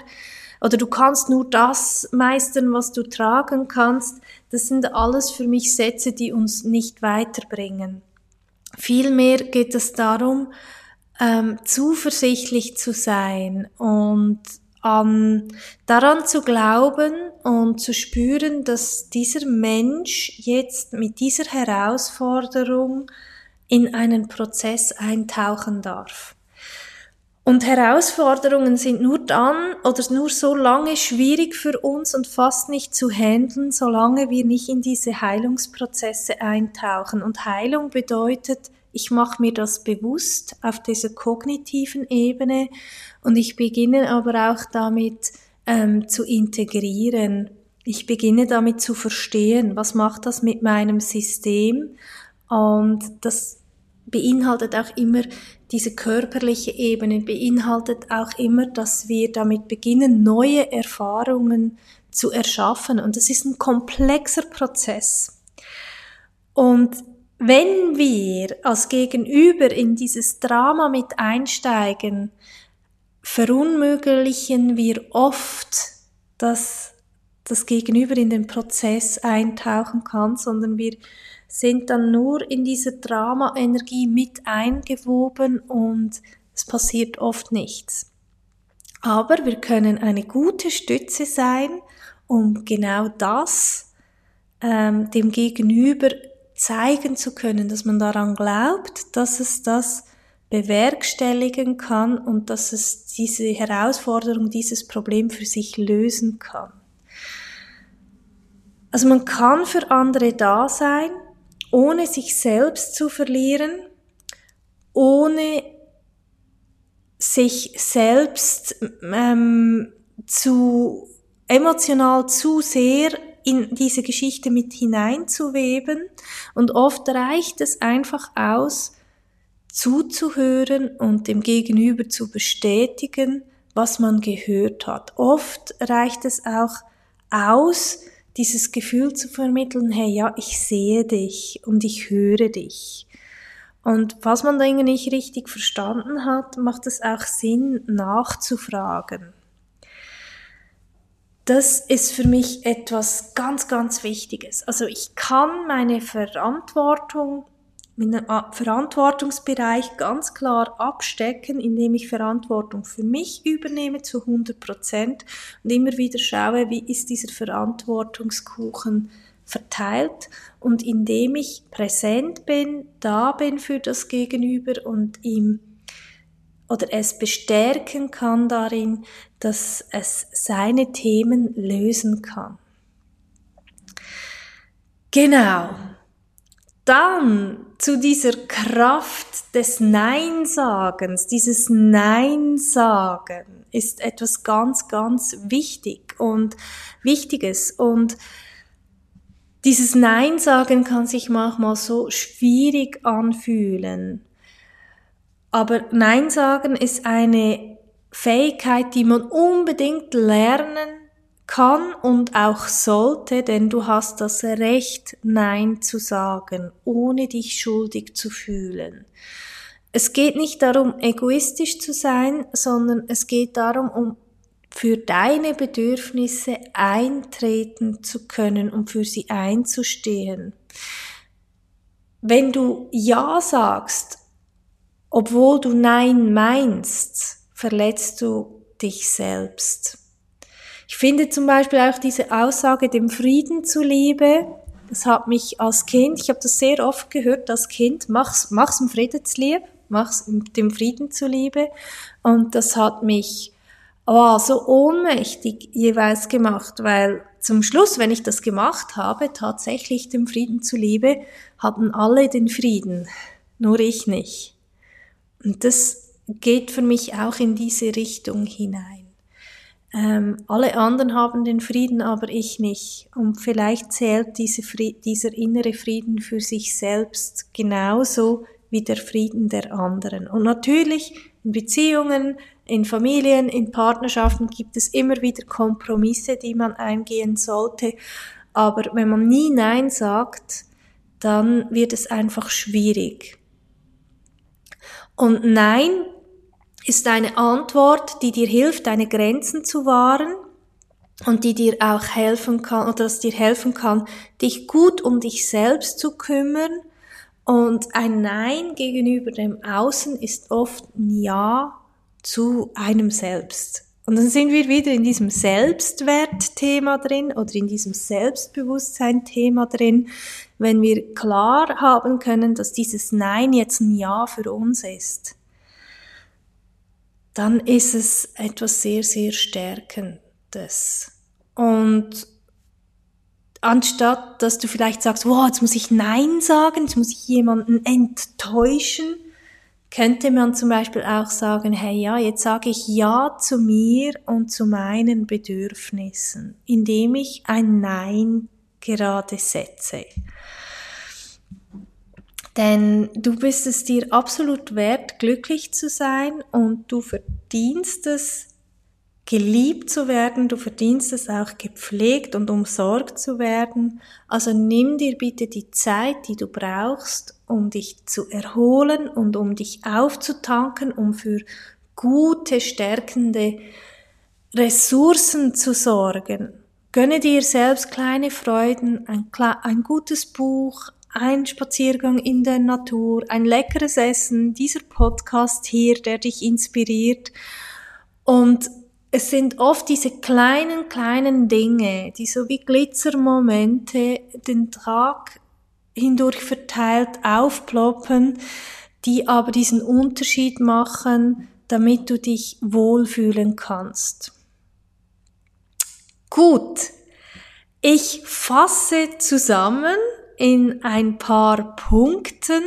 Oder du kannst nur das meistern, was du tragen kannst. Das sind alles für mich Sätze, die uns nicht weiterbringen. Vielmehr geht es darum, ähm, zuversichtlich zu sein und an, daran zu glauben und zu spüren, dass dieser Mensch jetzt mit dieser Herausforderung in einen Prozess eintauchen darf. Und Herausforderungen sind nur dann oder nur so lange schwierig für uns und fast nicht zu handeln, solange wir nicht in diese Heilungsprozesse eintauchen. Und Heilung bedeutet, ich mache mir das bewusst auf dieser kognitiven Ebene und ich beginne aber auch damit, ähm, zu integrieren. Ich beginne damit zu verstehen, was macht das mit meinem System und das beinhaltet auch immer diese körperliche Ebene, beinhaltet auch immer, dass wir damit beginnen, neue Erfahrungen zu erschaffen. Und das ist ein komplexer Prozess. Und wenn wir als Gegenüber in dieses Drama mit einsteigen, verunmöglichen wir oft, dass das Gegenüber in den Prozess eintauchen kann, sondern wir sind dann nur in dieser Drama-Energie mit eingewoben und es passiert oft nichts. Aber wir können eine gute Stütze sein, um genau das ähm, dem Gegenüber zeigen zu können, dass man daran glaubt, dass es das bewerkstelligen kann und dass es diese Herausforderung, dieses Problem für sich lösen kann. Also man kann für andere da sein, ohne sich selbst zu verlieren, ohne sich selbst ähm, zu emotional zu sehr in diese Geschichte mit hineinzuweben und oft reicht es einfach aus, zuzuhören und dem Gegenüber zu bestätigen, was man gehört hat. Oft reicht es auch aus, dieses Gefühl zu vermitteln, hey, ja, ich sehe dich und ich höre dich. Und was man Dinge nicht richtig verstanden hat, macht es auch Sinn, nachzufragen. Das ist für mich etwas ganz, ganz Wichtiges. Also ich kann meine Verantwortung meinen Verantwortungsbereich ganz klar abstecken, indem ich Verantwortung für mich übernehme zu 100 Prozent und immer wieder schaue, wie ist dieser Verantwortungskuchen verteilt und indem ich präsent bin, da bin für das Gegenüber und ihm oder es bestärken kann darin, dass es seine Themen lösen kann. Genau. Dann zu dieser Kraft des Neinsagens, dieses Neinsagen ist etwas ganz, ganz wichtig und Wichtiges und dieses Neinsagen kann sich manchmal so schwierig anfühlen. Aber Neinsagen ist eine Fähigkeit, die man unbedingt lernen kann und auch sollte, denn du hast das Recht, Nein zu sagen, ohne dich schuldig zu fühlen. Es geht nicht darum, egoistisch zu sein, sondern es geht darum, um für deine Bedürfnisse eintreten zu können, um für sie einzustehen. Wenn du Ja sagst, obwohl du Nein meinst, verletzt du dich selbst. Ich finde zum Beispiel auch diese Aussage, dem Frieden zuliebe, das hat mich als Kind, ich habe das sehr oft gehört als Kind, mach's, mach's im Friedenslieb, mach's dem Frieden zuliebe. Und das hat mich oh, so ohnmächtig jeweils gemacht, weil zum Schluss, wenn ich das gemacht habe, tatsächlich dem Frieden zuliebe, hatten alle den Frieden, nur ich nicht. Und das geht für mich auch in diese Richtung hinein. Ähm, alle anderen haben den Frieden, aber ich nicht. Und vielleicht zählt diese dieser innere Frieden für sich selbst genauso wie der Frieden der anderen. Und natürlich in Beziehungen, in Familien, in Partnerschaften gibt es immer wieder Kompromisse, die man eingehen sollte. Aber wenn man nie Nein sagt, dann wird es einfach schwierig. Und Nein ist eine Antwort, die dir hilft, deine Grenzen zu wahren und die dir auch helfen kann, oder das dir helfen kann, dich gut um dich selbst zu kümmern. Und ein Nein gegenüber dem Außen ist oft ein Ja zu einem selbst. Und dann sind wir wieder in diesem Selbstwertthema drin oder in diesem Selbstbewusstsein-Thema drin, wenn wir klar haben können, dass dieses Nein jetzt ein Ja für uns ist dann ist es etwas sehr, sehr Stärkendes. Und anstatt, dass du vielleicht sagst, wow, jetzt muss ich Nein sagen, jetzt muss ich jemanden enttäuschen, könnte man zum Beispiel auch sagen, hey ja, jetzt sage ich Ja zu mir und zu meinen Bedürfnissen, indem ich ein Nein gerade setze. Denn du bist es dir absolut wert, glücklich zu sein und du verdienst es, geliebt zu werden, du verdienst es auch gepflegt und umsorgt zu werden. Also nimm dir bitte die Zeit, die du brauchst, um dich zu erholen und um dich aufzutanken, um für gute, stärkende Ressourcen zu sorgen. Gönne dir selbst kleine Freuden, ein, ein gutes Buch, ein Spaziergang in der Natur, ein leckeres Essen, dieser Podcast hier, der dich inspiriert. Und es sind oft diese kleinen, kleinen Dinge, die so wie Glitzermomente den Tag hindurch verteilt aufploppen, die aber diesen Unterschied machen, damit du dich wohlfühlen kannst. Gut, ich fasse zusammen in ein paar Punkten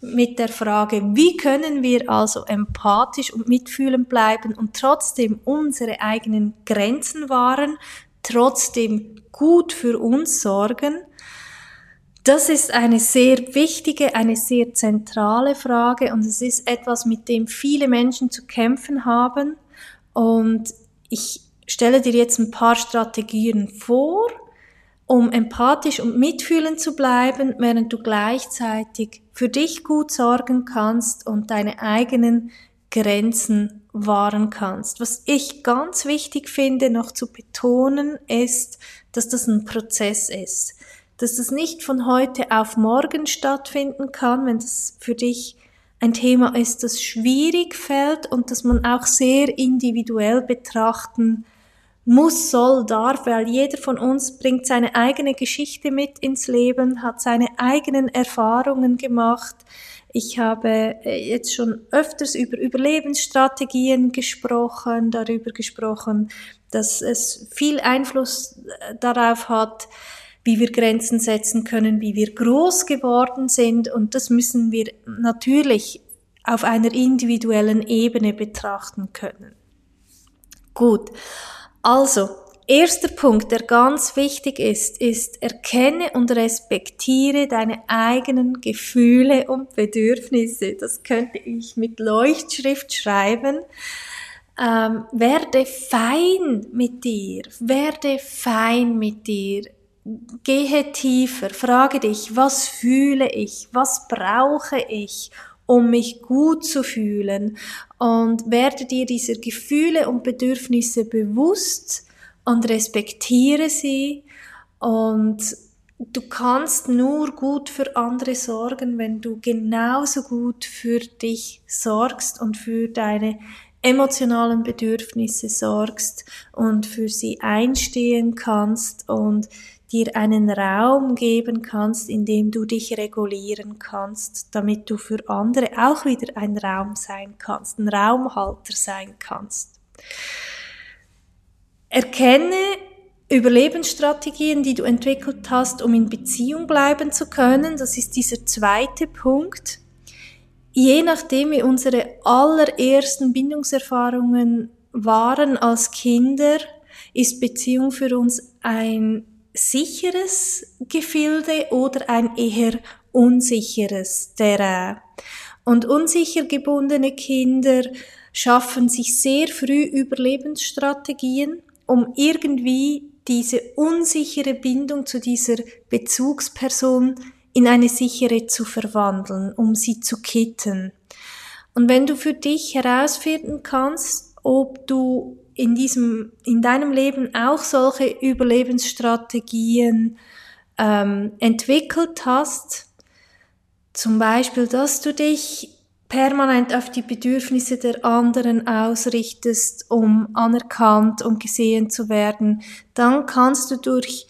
mit der Frage, wie können wir also empathisch und mitfühlend bleiben und trotzdem unsere eigenen Grenzen wahren, trotzdem gut für uns sorgen. Das ist eine sehr wichtige, eine sehr zentrale Frage und es ist etwas, mit dem viele Menschen zu kämpfen haben. Und ich stelle dir jetzt ein paar Strategien vor, um empathisch und mitfühlend zu bleiben, während du gleichzeitig für dich gut sorgen kannst und deine eigenen Grenzen wahren kannst. Was ich ganz wichtig finde, noch zu betonen, ist, dass das ein Prozess ist. Dass das nicht von heute auf morgen stattfinden kann, wenn das für dich ein Thema ist, das schwierig fällt und dass man auch sehr individuell betrachten muss, soll, darf, weil jeder von uns bringt seine eigene Geschichte mit ins Leben, hat seine eigenen Erfahrungen gemacht. Ich habe äh, jetzt schon öfters über Überlebensstrategien gesprochen, darüber gesprochen, dass es viel Einfluss äh, darauf hat, wie wir Grenzen setzen können, wie wir groß geworden sind. Und das müssen wir natürlich auf einer individuellen Ebene betrachten können. Gut. Also, erster Punkt, der ganz wichtig ist, ist, erkenne und respektiere deine eigenen Gefühle und Bedürfnisse. Das könnte ich mit Leuchtschrift schreiben. Ähm, werde fein mit dir, werde fein mit dir. Gehe tiefer, frage dich, was fühle ich, was brauche ich, um mich gut zu fühlen. Und werde dir dieser Gefühle und Bedürfnisse bewusst und respektiere sie. Und du kannst nur gut für andere sorgen, wenn du genauso gut für dich sorgst und für deine emotionalen Bedürfnisse sorgst und für sie einstehen kannst und dir einen Raum geben kannst, in dem du dich regulieren kannst, damit du für andere auch wieder ein Raum sein kannst, ein Raumhalter sein kannst. Erkenne Überlebensstrategien, die du entwickelt hast, um in Beziehung bleiben zu können. Das ist dieser zweite Punkt. Je nachdem, wie unsere allerersten Bindungserfahrungen waren als Kinder, ist Beziehung für uns ein sicheres Gefilde oder ein eher unsicheres Terrain. Und unsicher gebundene Kinder schaffen sich sehr früh Überlebensstrategien, um irgendwie diese unsichere Bindung zu dieser Bezugsperson in eine sichere zu verwandeln, um sie zu kitten. Und wenn du für dich herausfinden kannst, ob du in diesem, in deinem Leben auch solche Überlebensstrategien ähm, entwickelt hast, zum Beispiel, dass du dich permanent auf die Bedürfnisse der anderen ausrichtest, um anerkannt und gesehen zu werden, dann kannst du durch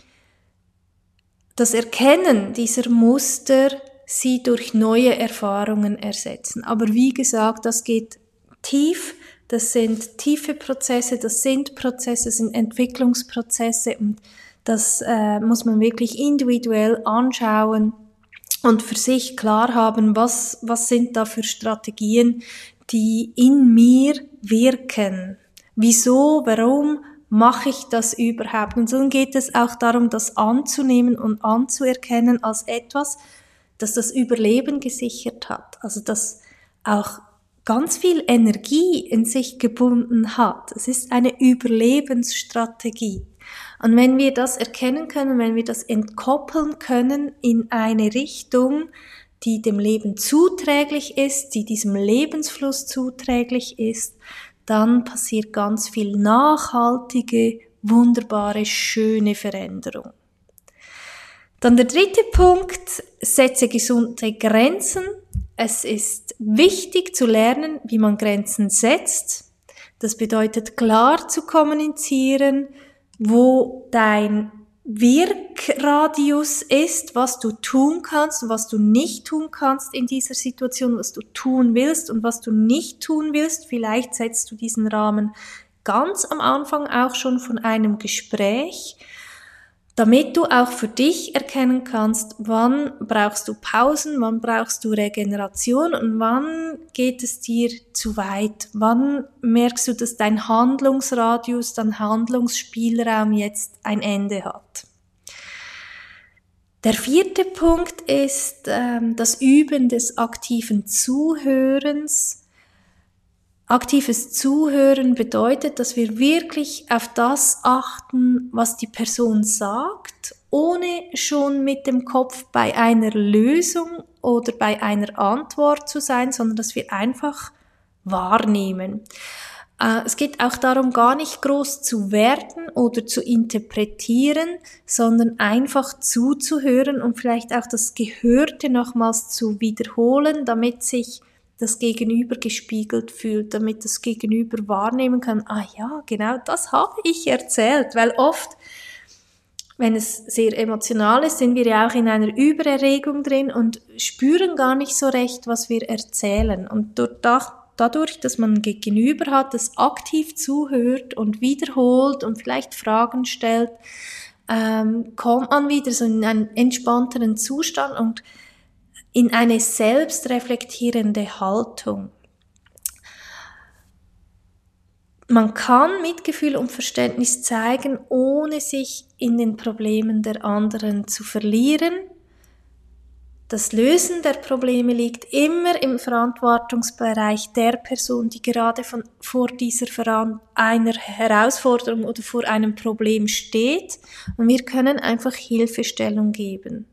das Erkennen dieser Muster sie durch neue Erfahrungen ersetzen. Aber wie gesagt, das geht tief das sind tiefe Prozesse, das sind Prozesse, sind Entwicklungsprozesse und das äh, muss man wirklich individuell anschauen und für sich klar haben, was, was sind da für Strategien, die in mir wirken. Wieso, warum mache ich das überhaupt? Und dann geht es auch darum, das anzunehmen und anzuerkennen als etwas, das das Überleben gesichert hat. Also das auch ganz viel Energie in sich gebunden hat. Es ist eine Überlebensstrategie. Und wenn wir das erkennen können, wenn wir das entkoppeln können in eine Richtung, die dem Leben zuträglich ist, die diesem Lebensfluss zuträglich ist, dann passiert ganz viel nachhaltige, wunderbare, schöne Veränderung. Dann der dritte Punkt, setze gesunde Grenzen. Es ist wichtig zu lernen, wie man Grenzen setzt. Das bedeutet klar zu kommunizieren, wo dein Wirkradius ist, was du tun kannst und was du nicht tun kannst in dieser Situation, was du tun willst und was du nicht tun willst. Vielleicht setzt du diesen Rahmen ganz am Anfang auch schon von einem Gespräch damit du auch für dich erkennen kannst, wann brauchst du Pausen, wann brauchst du Regeneration und wann geht es dir zu weit, wann merkst du, dass dein Handlungsradius, dein Handlungsspielraum jetzt ein Ende hat. Der vierte Punkt ist ähm, das Üben des aktiven Zuhörens Aktives Zuhören bedeutet, dass wir wirklich auf das achten, was die Person sagt, ohne schon mit dem Kopf bei einer Lösung oder bei einer Antwort zu sein, sondern dass wir einfach wahrnehmen. Äh, es geht auch darum, gar nicht groß zu werten oder zu interpretieren, sondern einfach zuzuhören und vielleicht auch das Gehörte nochmals zu wiederholen, damit sich das Gegenüber gespiegelt fühlt, damit das Gegenüber wahrnehmen kann, ah ja, genau das habe ich erzählt, weil oft, wenn es sehr emotional ist, sind wir ja auch in einer Übererregung drin und spüren gar nicht so recht, was wir erzählen. Und dadurch, dass man Gegenüber hat, das aktiv zuhört und wiederholt und vielleicht Fragen stellt, ähm, kommt man wieder so in einen entspannteren Zustand und in eine selbstreflektierende Haltung. Man kann Mitgefühl und Verständnis zeigen, ohne sich in den Problemen der anderen zu verlieren. Das Lösen der Probleme liegt immer im Verantwortungsbereich der Person, die gerade von, vor dieser Veran einer Herausforderung oder vor einem Problem steht. Und wir können einfach Hilfestellung geben.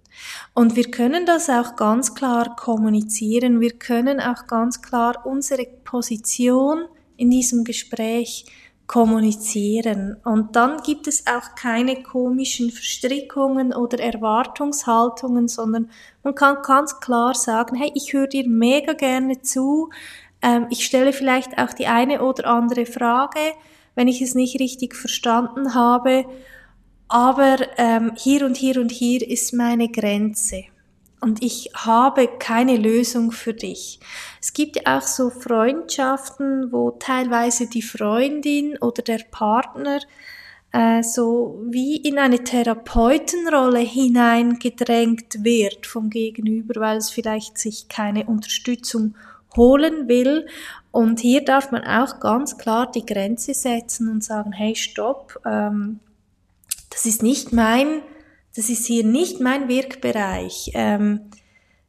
Und wir können das auch ganz klar kommunizieren. Wir können auch ganz klar unsere Position in diesem Gespräch kommunizieren. Und dann gibt es auch keine komischen Verstrickungen oder Erwartungshaltungen, sondern man kann ganz klar sagen, hey, ich höre dir mega gerne zu. Ähm, ich stelle vielleicht auch die eine oder andere Frage, wenn ich es nicht richtig verstanden habe aber ähm, hier und hier und hier ist meine Grenze. Und ich habe keine Lösung für dich. Es gibt ja auch so Freundschaften, wo teilweise die Freundin oder der Partner äh, so wie in eine Therapeutenrolle hineingedrängt wird vom Gegenüber, weil es vielleicht sich keine Unterstützung holen will. Und hier darf man auch ganz klar die Grenze setzen und sagen, hey, stopp, ähm, das ist nicht mein, das ist hier nicht mein Wirkbereich. Ähm,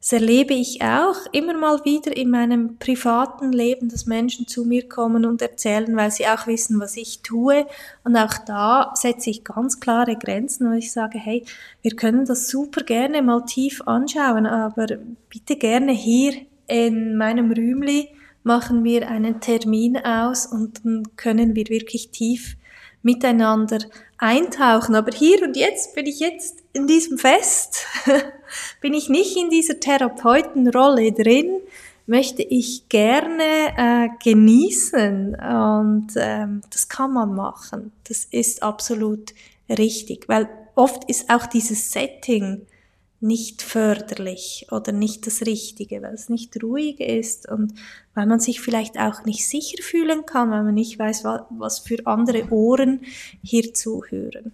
das erlebe ich auch immer mal wieder in meinem privaten Leben, dass Menschen zu mir kommen und erzählen, weil sie auch wissen, was ich tue. Und auch da setze ich ganz klare Grenzen, und ich sage, hey, wir können das super gerne mal tief anschauen, aber bitte gerne hier in meinem Rühmli machen wir einen Termin aus und dann können wir wirklich tief miteinander eintauchen. Aber hier und jetzt bin ich jetzt in diesem Fest, [LAUGHS] bin ich nicht in dieser Therapeutenrolle drin, möchte ich gerne äh, genießen und ähm, das kann man machen. Das ist absolut richtig, weil oft ist auch dieses Setting nicht förderlich oder nicht das Richtige, weil es nicht ruhig ist und weil man sich vielleicht auch nicht sicher fühlen kann, weil man nicht weiß, was für andere Ohren hier zuhören.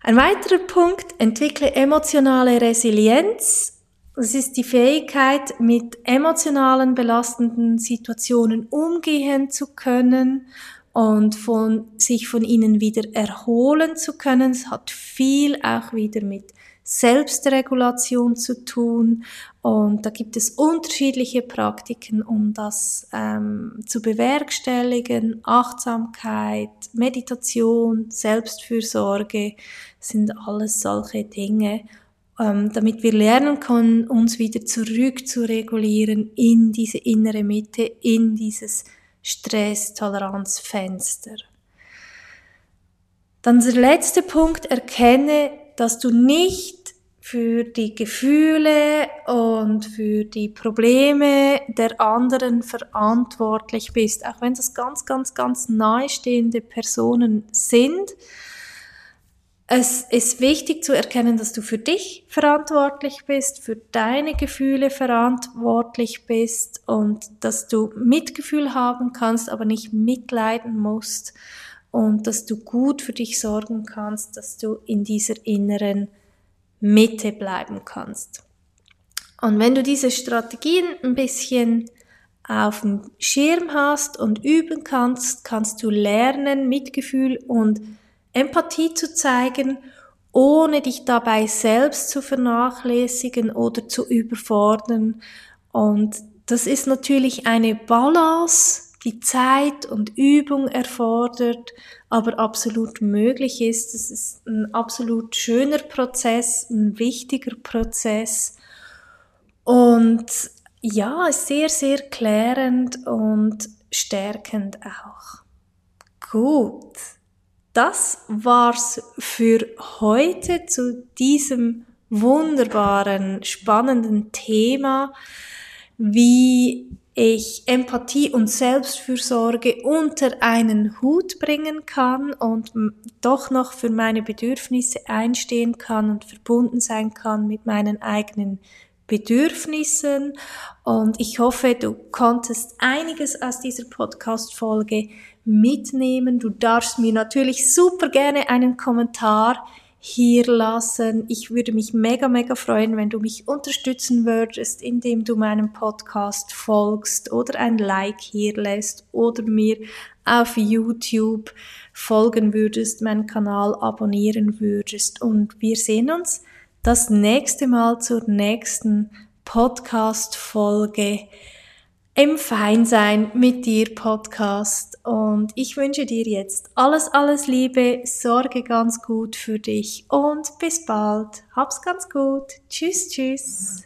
Ein weiterer Punkt, entwickle emotionale Resilienz. Das ist die Fähigkeit, mit emotionalen belastenden Situationen umgehen zu können und von, sich von ihnen wieder erholen zu können. Es hat viel auch wieder mit Selbstregulation zu tun und da gibt es unterschiedliche Praktiken, um das ähm, zu bewerkstelligen. Achtsamkeit, Meditation, Selbstfürsorge sind alles solche Dinge, ähm, damit wir lernen können, uns wieder zurück zu regulieren in diese innere Mitte, in dieses Stresstoleranzfenster. Dann der letzte Punkt, erkenne, dass du nicht für die Gefühle und für die Probleme der anderen verantwortlich bist, auch wenn das ganz, ganz, ganz nahestehende Personen sind. Es ist wichtig zu erkennen, dass du für dich verantwortlich bist, für deine Gefühle verantwortlich bist und dass du Mitgefühl haben kannst, aber nicht mitleiden musst und dass du gut für dich sorgen kannst, dass du in dieser inneren Mitte bleiben kannst. Und wenn du diese Strategien ein bisschen auf dem Schirm hast und üben kannst, kannst du lernen, Mitgefühl und Empathie zu zeigen, ohne dich dabei selbst zu vernachlässigen oder zu überfordern. Und das ist natürlich eine Balance, die Zeit und Übung erfordert, aber absolut möglich ist. Es ist ein absolut schöner Prozess, ein wichtiger Prozess und ja, sehr, sehr klärend und stärkend auch. Gut, das war's für heute zu diesem wunderbaren, spannenden Thema, wie ich Empathie und Selbstfürsorge unter einen Hut bringen kann und doch noch für meine Bedürfnisse einstehen kann und verbunden sein kann mit meinen eigenen Bedürfnissen. Und ich hoffe, du konntest einiges aus dieser Podcast-Folge mitnehmen. Du darfst mir natürlich super gerne einen Kommentar hier lassen. Ich würde mich mega, mega freuen, wenn du mich unterstützen würdest, indem du meinem Podcast folgst oder ein Like hier lässt oder mir auf YouTube folgen würdest, meinen Kanal abonnieren würdest. Und wir sehen uns das nächste Mal zur nächsten Podcast-Folge im Feinsein mit dir Podcast und ich wünsche dir jetzt alles, alles Liebe, sorge ganz gut für dich und bis bald. Hab's ganz gut. Tschüss, tschüss.